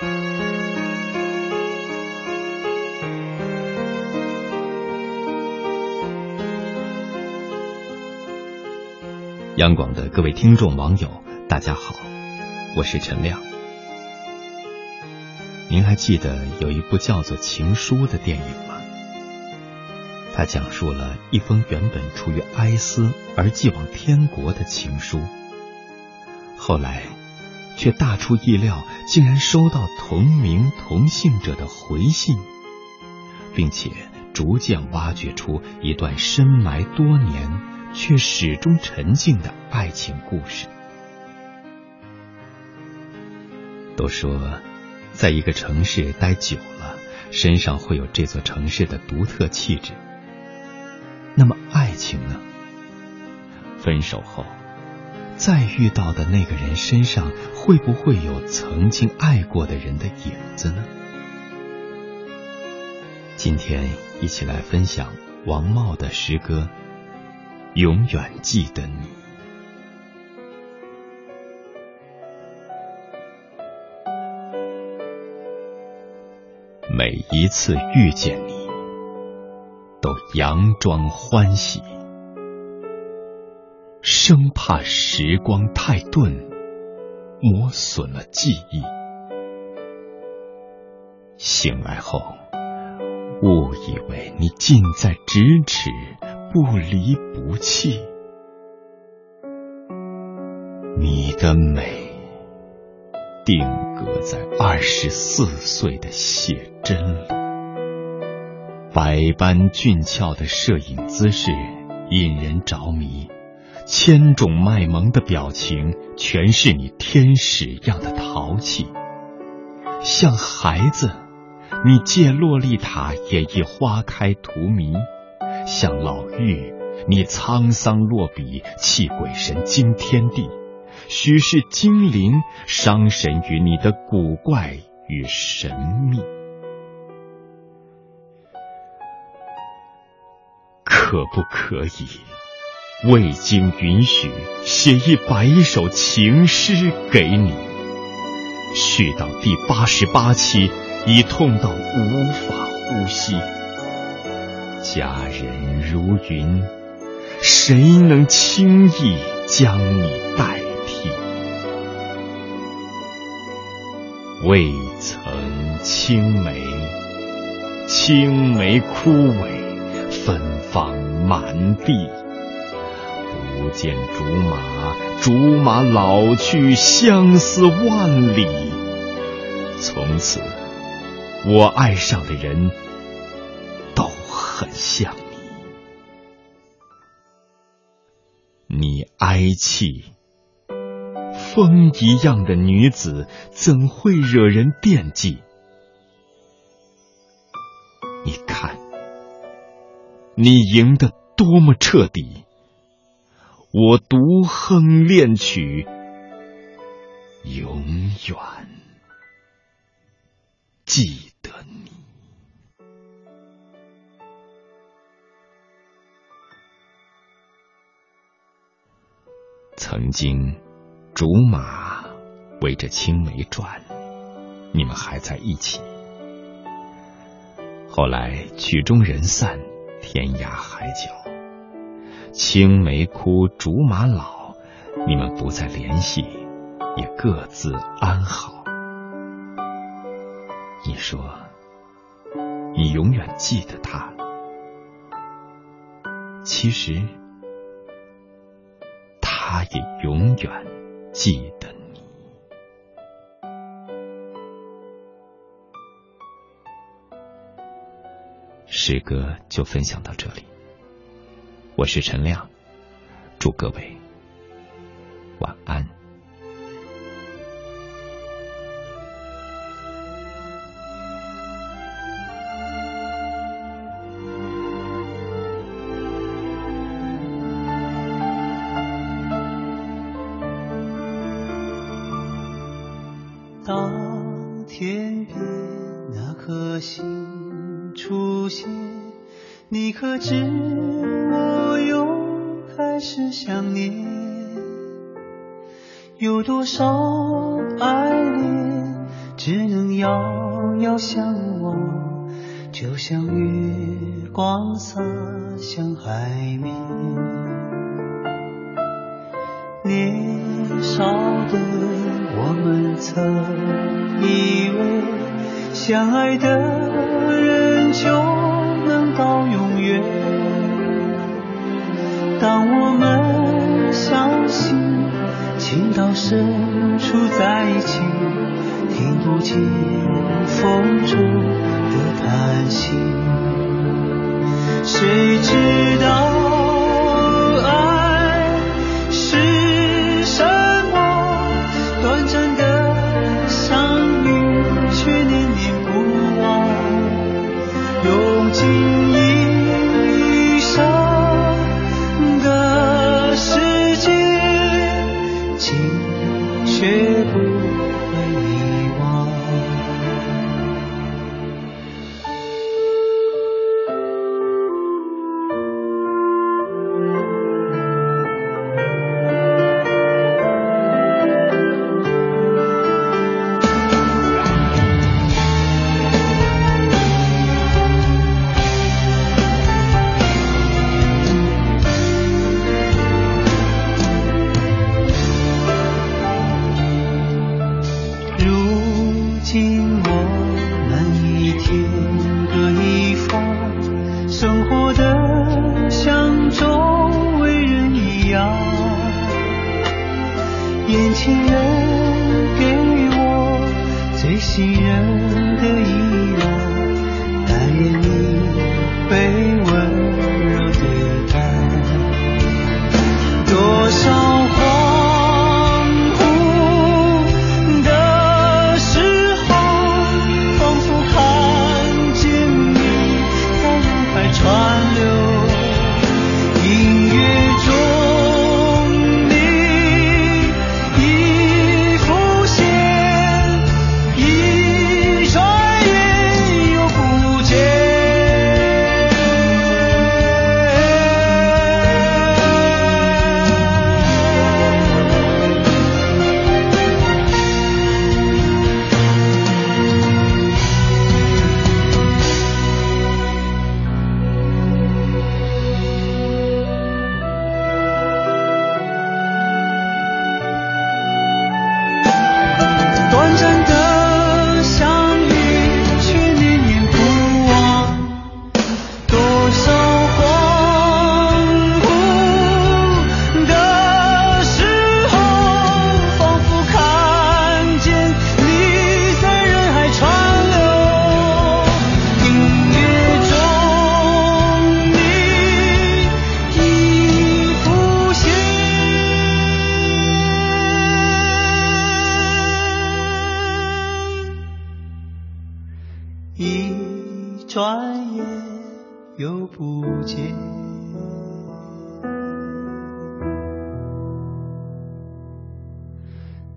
央广的各位听众网友，大家好，我是陈亮。您还记得有一部叫做《情书》的电影吗？它讲述了一封原本出于哀思而寄往天国的情书，后来却大出意料，竟然收到同名同姓者的回信，并且逐渐挖掘出一段深埋多年。却始终沉静的爱情故事。都说，在一个城市待久了，身上会有这座城市的独特气质。那么，爱情呢？分手后，再遇到的那个人身上，会不会有曾经爱过的人的影子呢？今天，一起来分享王茂的诗歌。永远记得你，每一次遇见你，都佯装欢喜，生怕时光太钝，磨损了记忆。醒来后，误以为你近在咫尺。不离不弃，你的美定格在二十四岁的写真里，百般俊俏的摄影姿势引人着迷，千种卖萌的表情全是你天使样的淘气，像孩子，你借洛丽塔演绎花开荼蘼。像老妪，你沧桑落笔，泣鬼神惊天地；许是精灵，伤神于你的古怪与神秘。可不可以，未经允许，写一百首情诗给你？续到第八十八期，已痛到无法呼吸。佳人如云，谁能轻易将你代替？未曾青梅，青梅枯萎，芬芳满地。见竹马，竹马老去，相思万里。从此，我爱上的人都。很像你，你哀泣，风一样的女子怎会惹人惦记？你看，你赢得多么彻底！我独哼恋曲，永远记得你。曾经，竹马围着青梅转，你们还在一起。后来曲终人散，天涯海角，青梅枯，竹马老，你们不再联系，也各自安好。你说，你永远记得他，其实。他也永远记得你。诗歌就分享到这里，我是陈亮祝各位晚安。当天边那颗星出现你可知我又开始想念有多少爱恋只能遥遥相望就像月光洒向海面。年少的我们曾以为相爱的人情到深处在一起听不清风中的叹息谁知道爱是什么？短暂的相遇却念念不忘。用尽年轻人给我最信任的依赖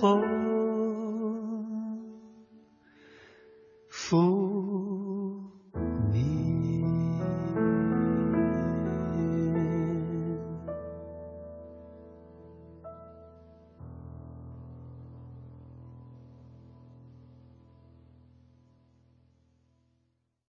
风拂